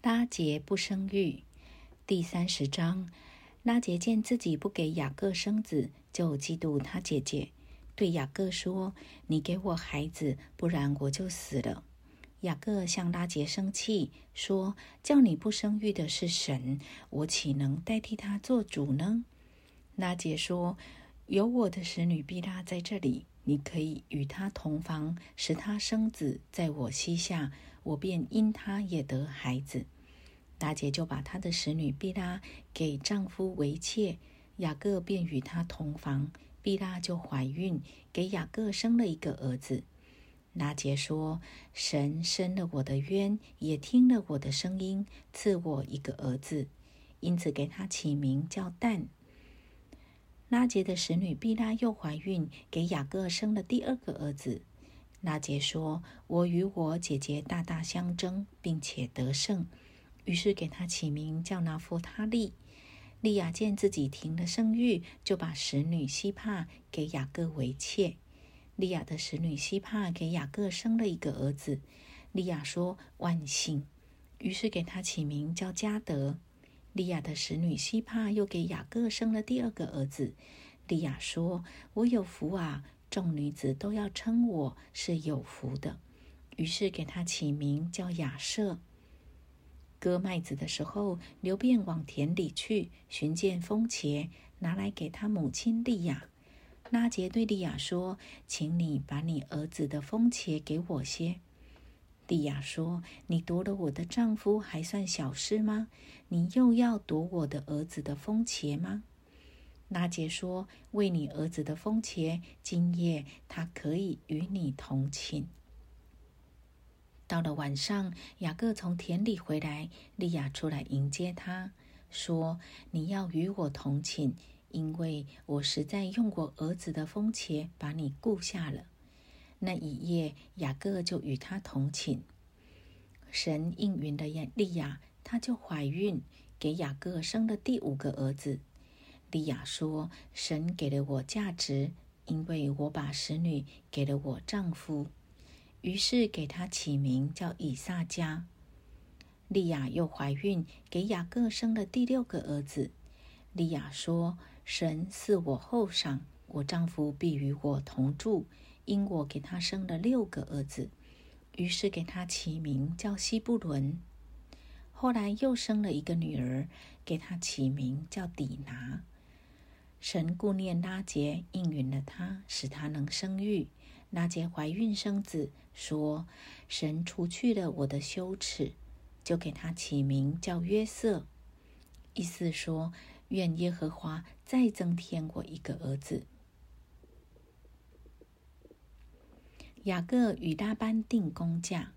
拉杰不生育，第三十章。拉杰见自己不给雅各生子，就嫉妒他姐姐，对雅各说：“你给我孩子，不然我就死了。”雅各向拉杰生气，说：“叫你不生育的是神，我岂能代替他做主呢？”拉杰说：“有我的使女毕拉在这里，你可以与她同房，使她生子，在我膝下。”我便因她也得孩子，大姐就把她的使女毕拉给丈夫为妾，雅各便与她同房，毕拉就怀孕，给雅各生了一个儿子。拉杰说：“神生了我的冤，也听了我的声音，赐我一个儿子，因此给他起名叫但。”拉杰的使女毕拉又怀孕，给雅各生了第二个儿子。拉杰说：“我与我姐姐大大相争，并且得胜，于是给他起名叫拿弗他利。利亚见自己停了生育，就把使女希帕给雅各为妾。利亚的使女希帕给雅各生了一个儿子。利亚说：‘万幸！’于是给他起名叫加德。利亚的使女希帕又给雅各生了第二个儿子。利亚说：‘我有福啊！’众女子都要称我是有福的，于是给他起名叫亚瑟。割麦子的时候，刘便往田里去寻见风茄，拿来给他母亲利亚。拉杰对利亚说：“请你把你儿子的风茄给我些。”莉亚说：“你夺了我的丈夫，还算小事吗？你又要夺我的儿子的风茄吗？”拉杰说：“为你儿子的风茄，今夜他可以与你同寝。”到了晚上，雅各从田里回来，莉亚出来迎接他，说：“你要与我同寝，因为我实在用我儿子的风茄把你顾下了。”那一夜，雅各就与他同寝。神应允了利亚，她就怀孕，给雅各生了第五个儿子。利亚说：“神给了我价值，因为我把使女给了我丈夫，于是给他起名叫以撒加。”利亚又怀孕，给雅各生了第六个儿子。利亚说：“神赐我厚赏，我丈夫必与我同住，因我给他生了六个儿子。”于是给他起名叫希布伦。后来又生了一个女儿，给他起名叫底拿。神顾念拉杰，应允了他，使他能生育。拉杰怀孕生子，说：“神除去了我的羞耻，就给他起名叫约瑟。”意思说：“愿耶和华再增添我一个儿子。”雅各与拉班定工价。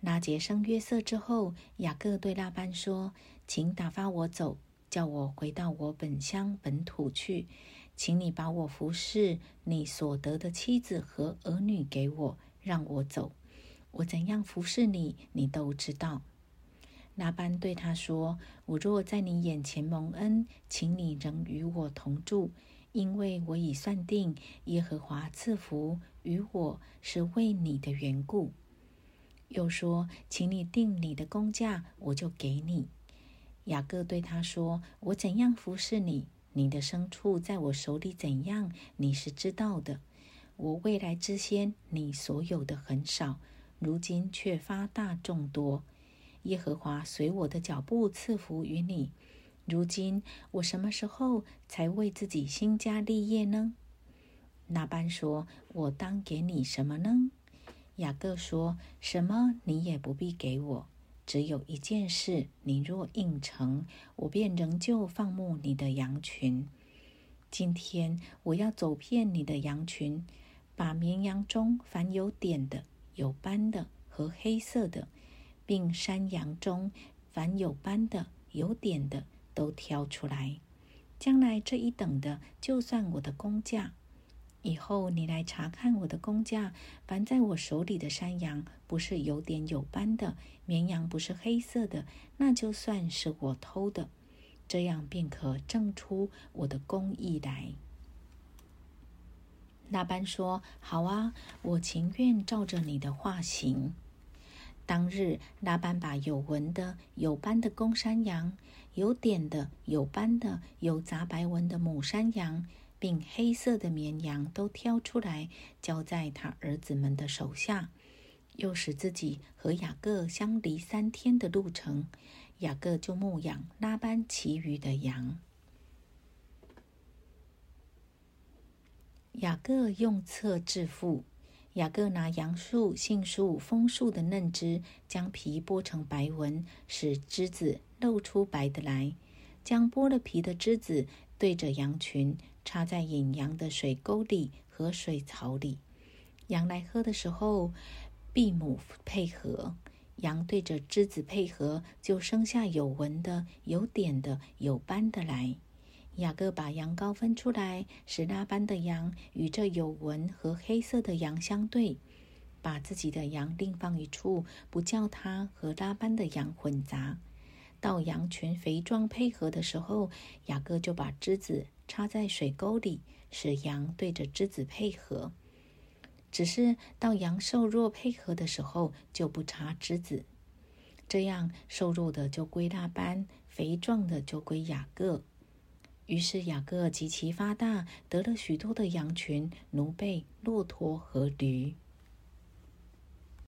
拉杰生约瑟之后，雅各对拉班说：“请打发我走。”叫我回到我本乡本土去，请你把我服侍你所得的妻子和儿女给我，让我走。我怎样服侍你，你都知道。拉班对他说：“我若在你眼前蒙恩，请你仍与我同住，因为我已算定耶和华赐福与我是为你的缘故。”又说：“请你定你的工价，我就给你。”雅各对他说：“我怎样服侍你，你的牲畜在我手里怎样，你是知道的。我未来之先，你所有的很少，如今却发大众多。耶和华随我的脚步赐福于你。如今我什么时候才为自己兴家立业呢？”那班说：“我当给你什么呢？”雅各说：“什么你也不必给我。”只有一件事，你若应承，我便仍旧放牧你的羊群。今天我要走遍你的羊群，把绵羊中凡有点的、有斑的和黑色的，并山羊中凡有斑的、有点的，都挑出来。将来这一等的，就算我的工价。以后你来查看我的工价，凡在我手里的山羊不是有点有斑的，绵羊不是黑色的，那就算是我偷的，这样便可证出我的公义来。那班说：“好啊，我情愿照着你的话行。”当日，拉班把有纹的、有斑的公山羊、有点的、有斑的、有杂白纹的母山羊，并黑色的绵羊都挑出来，交在他儿子们的手下，又使自己和雅各相离三天的路程。雅各就牧养拉班其余的羊。雅各用册致富。雅各拿杨树、杏树、枫树的嫩枝，将皮剥成白纹，使枝子露出白的来。将剥了皮的枝子对着羊群，插在引羊的水沟里和水槽里。羊来喝的时候，闭母配合。羊对着枝子配合，就生下有纹的、有点的、有斑的来。雅各把羊羔分出来，使拉班的羊与这有纹和黑色的羊相对，把自己的羊另放一处，不叫它和拉班的羊混杂。到羊群肥壮配合的时候，雅各就把枝子插在水沟里，使羊对着枝子配合。只是到羊瘦弱配合的时候，就不插枝子。这样瘦弱的就归拉班，肥壮的就归雅各。于是雅各极其发大，得了许多的羊群、奴婢、骆驼和驴。